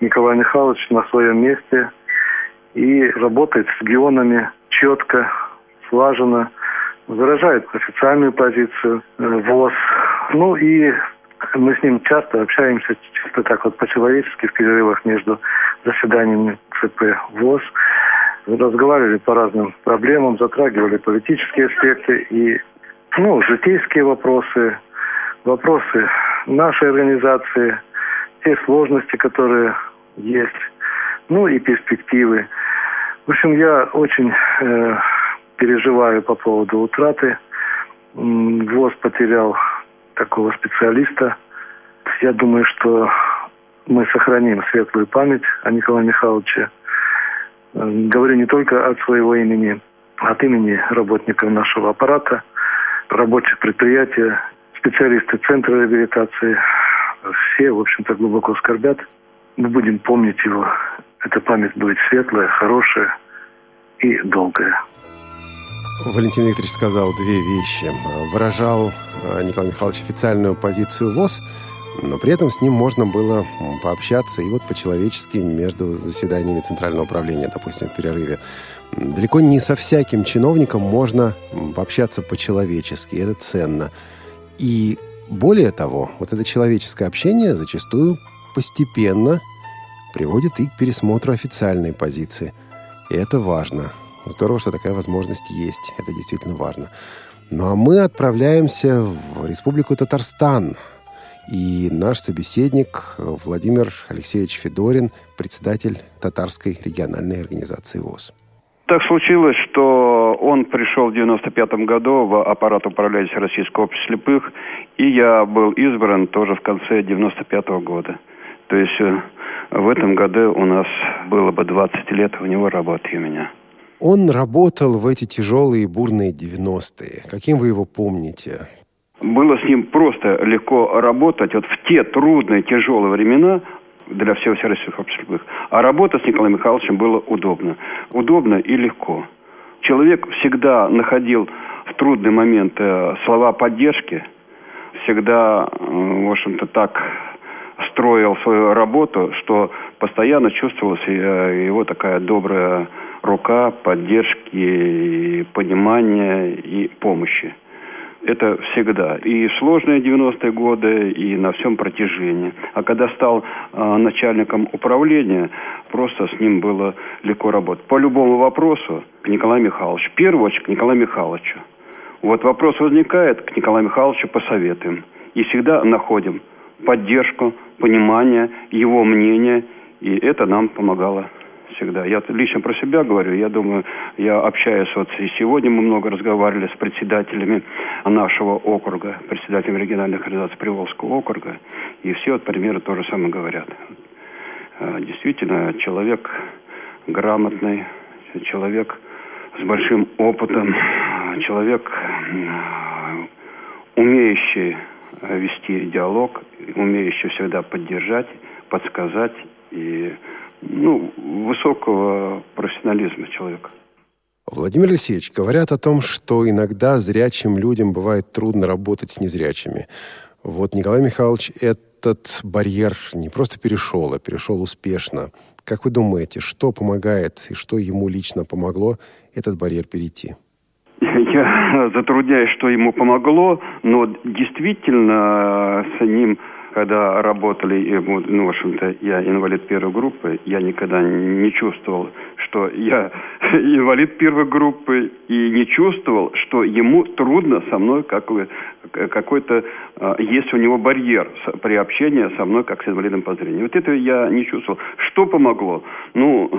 Николай Михайлович на своем месте и работает с регионами четко, слаженно, выражает официальную позицию э, ВОЗ. Ну и мы с ним часто общаемся, чисто так вот по-человечески в перерывах между заседаниями ЦП ВОЗ. Разговаривали по разным проблемам, затрагивали политические аспекты и ну, житейские вопросы, вопросы нашей организации, те сложности, которые есть, ну и перспективы. В общем, я очень э, переживаю по поводу утраты. ВОЗ потерял такого специалиста. Я думаю, что мы сохраним светлую память о Николае Михайловиче. Говорю не только от своего имени, от имени работников нашего аппарата, рабочих предприятий, специалисты Центра реабилитации. Все, в общем-то, глубоко скорбят мы будем помнить его. Эта память будет светлая, хорошая и долгая. Валентин Викторович сказал две вещи. Выражал э, Николай Михайлович официальную позицию ВОЗ, но при этом с ним можно было пообщаться и вот по-человечески между заседаниями Центрального управления, допустим, в перерыве. Далеко не со всяким чиновником можно общаться по-человечески, это ценно. И более того, вот это человеческое общение зачастую постепенно приводит и к пересмотру официальной позиции. И это важно. Здорово, что такая возможность есть. Это действительно важно. Ну а мы отправляемся в Республику Татарстан. И наш собеседник Владимир Алексеевич Федорин, председатель Татарской региональной организации ВОЗ. Так случилось, что он пришел в 95 году в аппарат управления Российского общества слепых, и я был избран тоже в конце 95 -го года. То есть э, в этом году у нас было бы 20 лет у него работы у меня. Он работал в эти тяжелые бурные 90-е. Каким вы его помните? Было с ним просто легко работать. Вот в те трудные, тяжелые времена для всего всероссийского общества. А работа с Николаем Михайловичем было удобно. Удобно и легко. Человек всегда находил в трудный момент э, слова поддержки, всегда, э, в общем-то, так строил свою работу, что постоянно чувствовалась э, его такая добрая рука поддержки, понимания и помощи. Это всегда. И сложные 90-е годы, и на всем протяжении. А когда стал э, начальником управления, просто с ним было легко работать. По любому вопросу к Николаю Михайловичу. В первую очередь к Николаю Михайловичу. Вот вопрос возникает, к Николаю Михайловичу посоветуем. И всегда находим поддержку, понимание, его мнение. И это нам помогало всегда. Я лично про себя говорю, я думаю, я общаюсь вот и сегодня мы много разговаривали с председателями нашего округа, председателем региональных организаций Приволжского округа, и все вот примеры тоже самое говорят. А, действительно, человек грамотный, человек с большим опытом, человек, умеющий вести диалог, умеющий всегда поддержать, подсказать и ну, высокого профессионализма человека. Владимир Алексеевич, говорят о том, что иногда зрячим людям бывает трудно работать с незрячими. Вот Николай Михайлович этот барьер не просто перешел, а перешел успешно. Как вы думаете, что помогает и что ему лично помогло этот барьер перейти? Я затрудняюсь, что ему помогло, но действительно с ним когда работали, ну, в общем-то, я инвалид первой группы, я никогда не чувствовал, что я инвалид первой группы, и не чувствовал, что ему трудно со мной, как какой-то, а, есть у него барьер при общении со мной, как с инвалидом по зрению. Вот это я не чувствовал. Что помогло? Ну,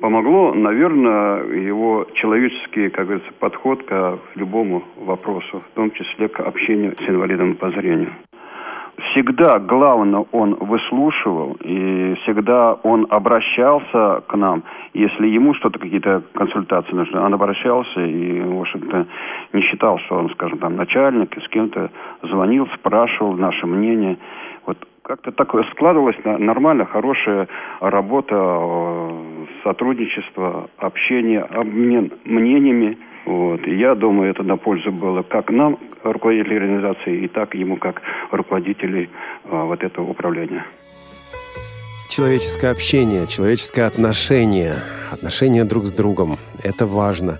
помогло, наверное, его человеческий, как говорится, подход к любому вопросу, в том числе к общению с инвалидом по зрению всегда главное он выслушивал, и всегда он обращался к нам. Если ему что-то, какие-то консультации нужны, он обращался и, в общем-то, не считал, что он, скажем, там, начальник, и с кем-то звонил, спрашивал наше мнение. Вот как-то такое складывалось нормально, хорошая работа, э, сотрудничество, общение, обмен мнениями – вот. И я думаю, это на пользу было как нам, руководителю организации, и так ему, как руководителей а, вот этого управления. Человеческое общение, человеческое отношение, отношения друг с другом – это важно.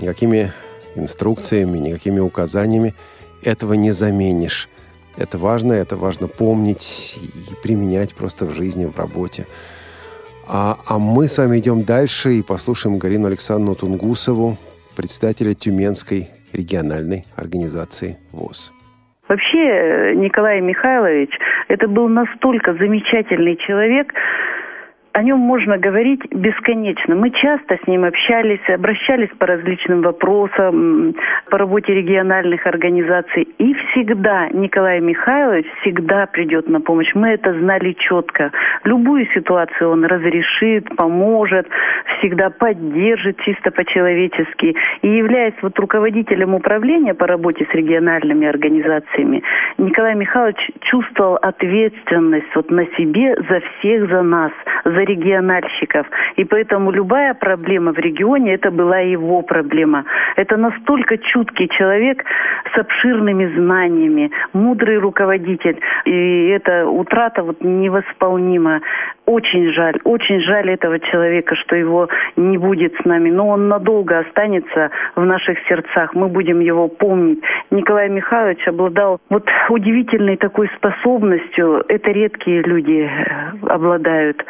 Никакими инструкциями, никакими указаниями этого не заменишь. Это важно, это важно помнить и применять просто в жизни, в работе. А, а мы с вами идем дальше и послушаем Галину Александровну Тунгусову, председателя Тюменской региональной организации ВОЗ. Вообще э, Николай Михайлович это был настолько замечательный человек, о нем можно говорить бесконечно. Мы часто с ним общались, обращались по различным вопросам, по работе региональных организаций. И всегда Николай Михайлович всегда придет на помощь. Мы это знали четко. Любую ситуацию он разрешит, поможет, всегда поддержит чисто по-человечески. И являясь вот руководителем управления по работе с региональными организациями, Николай Михайлович чувствовал ответственность вот на себе за всех, за нас, за за региональщиков. И поэтому любая проблема в регионе, это была его проблема. Это настолько чуткий человек с обширными знаниями, мудрый руководитель. И эта утрата вот невосполнима. очень жаль, очень жаль этого человека, что его не будет с нами, но он надолго останется в наших сердцах, мы будем его помнить. Николай Михайлович обладал вот удивительной такой способностью, это редкие люди э, обладают,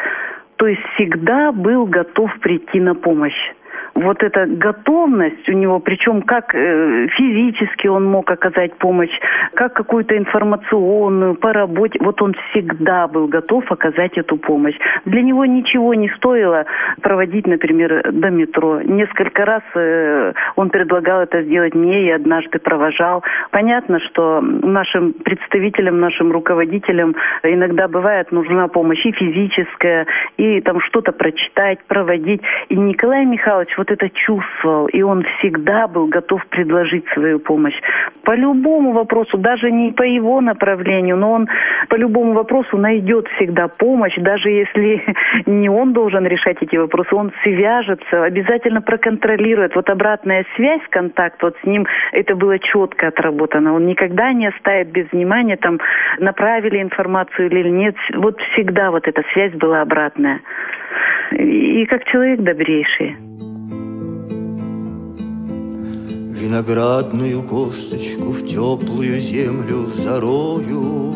то есть всегда был готов прийти на помощь вот эта готовность у него, причем как э, физически он мог оказать помощь, как какую-то информационную по работе, вот он всегда был готов оказать эту помощь. Для него ничего не стоило проводить, например, до метро. Несколько раз э, он предлагал это сделать мне и однажды провожал. Понятно, что нашим представителям, нашим руководителям иногда бывает нужна помощь и физическая, и там что-то прочитать, проводить. И Николай Михайлович вот это чувствовал, и он всегда был готов предложить свою помощь. По любому вопросу, даже не по его направлению, но он по любому вопросу найдет всегда помощь, даже если не он должен решать эти вопросы, он свяжется, обязательно проконтролирует. Вот обратная связь, контакт вот с ним, это было четко отработано. Он никогда не оставит без внимания, там, направили информацию или нет. Вот всегда вот эта связь была обратная. И как человек добрейший. Виноградную косточку в теплую землю зарою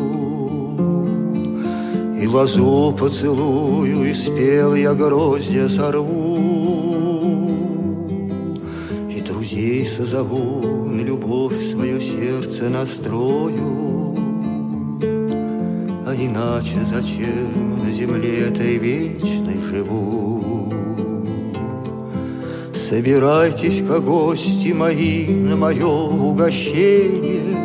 И лозу поцелую, и спел я гроздья сорву И друзей созову, на любовь свое сердце настрою А иначе зачем на земле этой вечной живу? Собирайтесь-ка, гости мои, на мое угощение.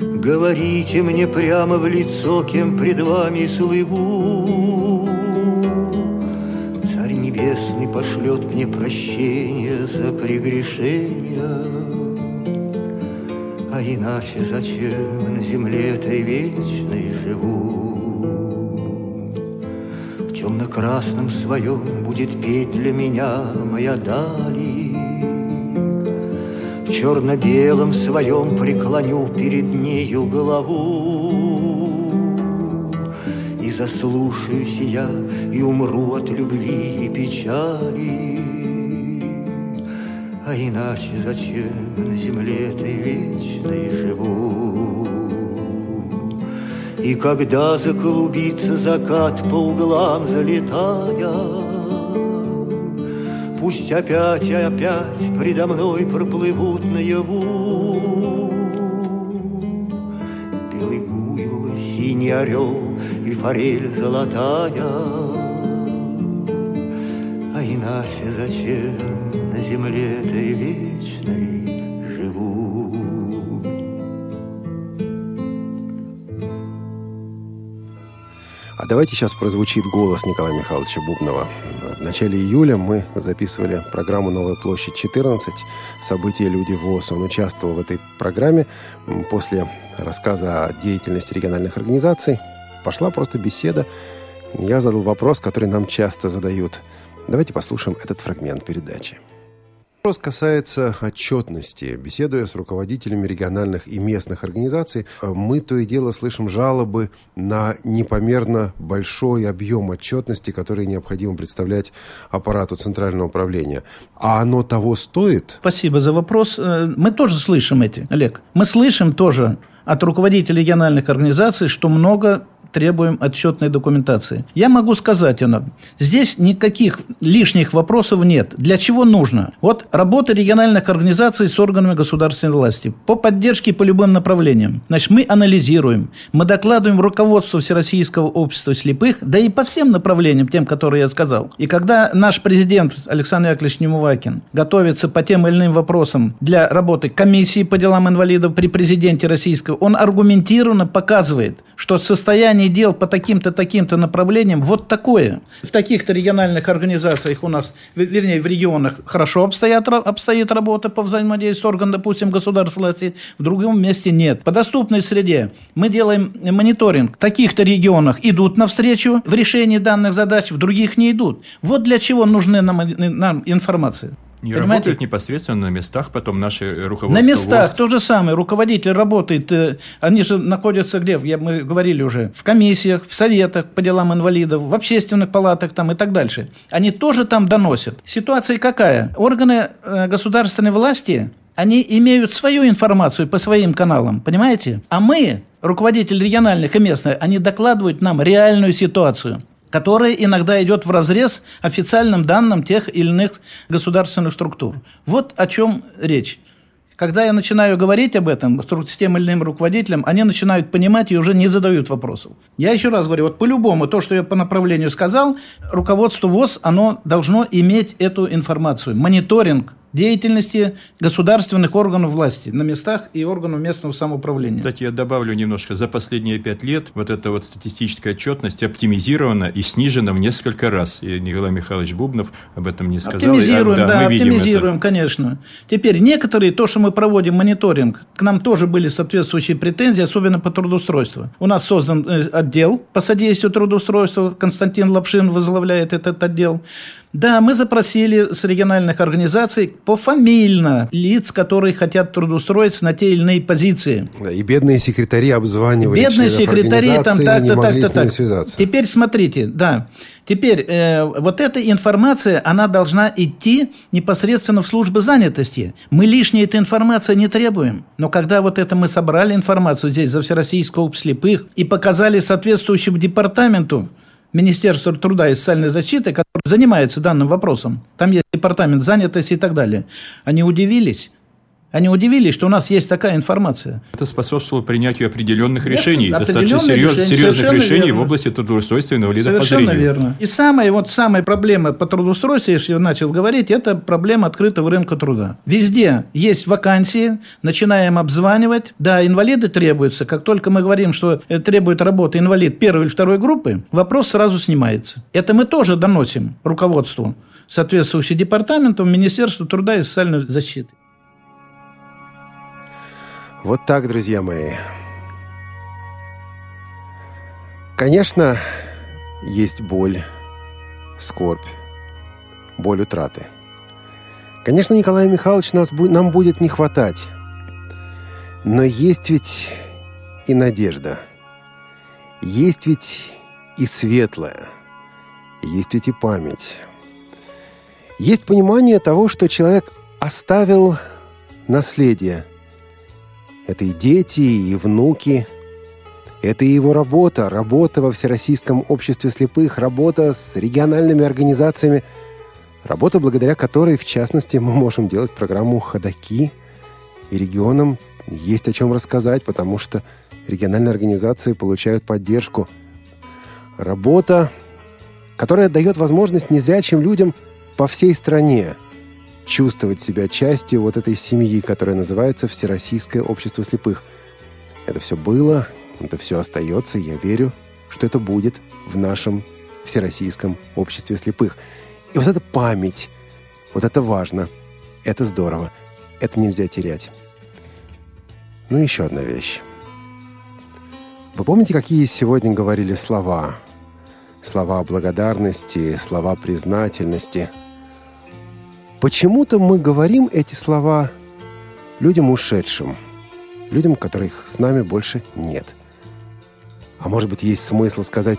Говорите мне прямо в лицо, кем пред вами слыву. Царь Небесный пошлет мне прощение за прегрешения. А иначе зачем на земле этой вечной темно-красном своем будет петь для меня моя дали. В черно-белом своем преклоню перед нею голову. И заслушаюсь я, и умру от любви и печали. А иначе зачем на земле этой вечной живу? И когда заклубится закат по углам залетая, Пусть опять и опять предо мной проплывут наяву Белый буйвол, синий орел и форель золотая. А иначе зачем на земле этой вечной А давайте сейчас прозвучит голос Николая Михайловича Бубнова. В начале июля мы записывали программу «Новая площадь 14. События. Люди. ВОЗ». Он участвовал в этой программе. После рассказа о деятельности региональных организаций пошла просто беседа. Я задал вопрос, который нам часто задают. Давайте послушаем этот фрагмент передачи. Вопрос касается отчетности. Беседуя с руководителями региональных и местных организаций, мы то и дело слышим жалобы на непомерно большой объем отчетности, который необходимо представлять аппарату Центрального управления. А оно того стоит? Спасибо за вопрос. Э, мы тоже слышим эти, Олег. Мы слышим тоже от руководителей региональных организаций, что много требуем отчетной документации. Я могу сказать, она, здесь никаких лишних вопросов нет. Для чего нужно? Вот работа региональных организаций с органами государственной власти по поддержке по любым направлениям. Значит, мы анализируем, мы докладываем руководству Всероссийского общества слепых, да и по всем направлениям, тем, которые я сказал. И когда наш президент Александр Яковлевич Немувакин готовится по тем или иным вопросам для работы комиссии по делам инвалидов при президенте российского, он аргументированно показывает, что состояние ведение дел по таким-то, таким-то направлениям вот такое. В таких-то региональных организациях у нас, вернее, в регионах хорошо обстоят, обстоит работа по взаимодействию с органом, допустим, государственной власти, в другом месте нет. По доступной среде мы делаем мониторинг. В таких-то регионах идут навстречу в решении данных задач, в других не идут. Вот для чего нужны нам, нам информация. Не Понимаете? работают непосредственно на местах, потом наши руководство На местах ВОЗ. то же самое. Руководитель работает, э, они же находятся где? Я, мы говорили уже. В комиссиях, в советах по делам инвалидов, в общественных палатах там и так дальше. Они тоже там доносят. Ситуация какая? Органы э, государственной власти, они имеют свою информацию по своим каналам, понимаете? А мы, руководители региональных и местных, они докладывают нам реальную ситуацию которая иногда идет в разрез официальным данным тех или иных государственных структур. Вот о чем речь. Когда я начинаю говорить об этом с тем или иным руководителем, они начинают понимать и уже не задают вопросов. Я еще раз говорю, вот по-любому, то, что я по направлению сказал, руководство ВОЗ, оно должно иметь эту информацию. Мониторинг деятельности государственных органов власти на местах и органов местного самоуправления. Кстати, я добавлю немножко. За последние пять лет вот эта вот статистическая отчетность оптимизирована и снижена в несколько раз. И Николай Михайлович Бубнов об этом не сказал. Оптимизируем, а, да, мы видим оптимизируем, это. конечно. Теперь некоторые, то, что мы проводим мониторинг, к нам тоже были соответствующие претензии, особенно по трудоустройству. У нас создан э, отдел по содействию трудоустройству. Константин Лапшин возглавляет этот отдел. Да, мы запросили с региональных организаций пофамильно лиц, которые хотят трудоустроиться на те или иные позиции. И бедные секретари обзванивали Бедные секретари там так-то, так-то, так. связаться. Теперь смотрите, да. Теперь э, вот эта информация, она должна идти непосредственно в службы занятости. Мы лишней этой информации не требуем. Но когда вот это мы собрали информацию здесь за Всероссийского слепых и показали соответствующему департаменту Министерства труда и социальной защиты, который занимается данным вопросом, там есть департамент занятости и так далее, они удивились. Они удивились, что у нас есть такая информация. Это способствовало принятию определенных Нет, решений, достаточно серьез- решений, серьезных решений верно. в области трудоустройства инвалидов по Совершенно зрению. верно. И самая, вот самая проблема по трудоустройству, если я начал говорить, это проблема открытого рынка труда. Везде есть вакансии, начинаем обзванивать. Да, инвалиды требуются. Как только мы говорим, что э, требует работы инвалид первой или второй группы, вопрос сразу снимается. Это мы тоже доносим руководству соответствующих департаментов Министерства труда и социальной защиты. Вот так, друзья мои. Конечно, есть боль, скорбь, боль утраты. Конечно, Николай Михайлович нас, нам будет не хватать. Но есть ведь и надежда. Есть ведь и светлое. Есть ведь и память. Есть понимание того, что человек оставил наследие. Это и дети, и внуки. Это и его работа. Работа во Всероссийском обществе слепых. Работа с региональными организациями. Работа, благодаря которой, в частности, мы можем делать программу «Ходоки». И регионам есть о чем рассказать, потому что региональные организации получают поддержку. Работа, которая дает возможность незрячим людям по всей стране чувствовать себя частью вот этой семьи, которая называется Всероссийское общество слепых. Это все было, это все остается, я верю, что это будет в нашем Всероссийском обществе слепых. И вот эта память, вот это важно, это здорово, это нельзя терять. Ну и еще одна вещь. Вы помните, какие сегодня говорили слова? Слова благодарности, слова признательности. Почему-то мы говорим эти слова людям ушедшим, людям, которых с нами больше нет. А может быть, есть смысл сказать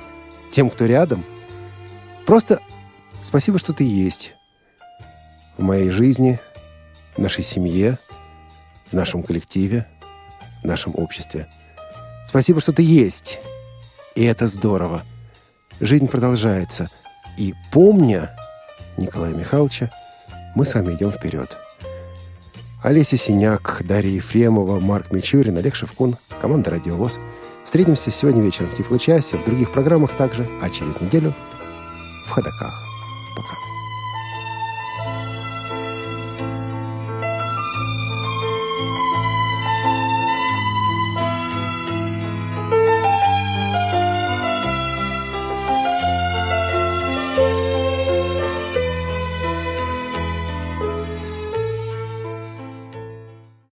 тем, кто рядом? Просто спасибо, что ты есть в моей жизни, в нашей семье, в нашем коллективе, в нашем обществе. Спасибо, что ты есть. И это здорово. Жизнь продолжается. И помня Николая Михайловича, мы с вами идем вперед. Олеся Синяк, Дарья Ефремова, Марк Мичурин, Олег Шевкун, команда «Радиовоз». Встретимся сегодня вечером в Тифлочасе, в других программах также, а через неделю в Ходоках.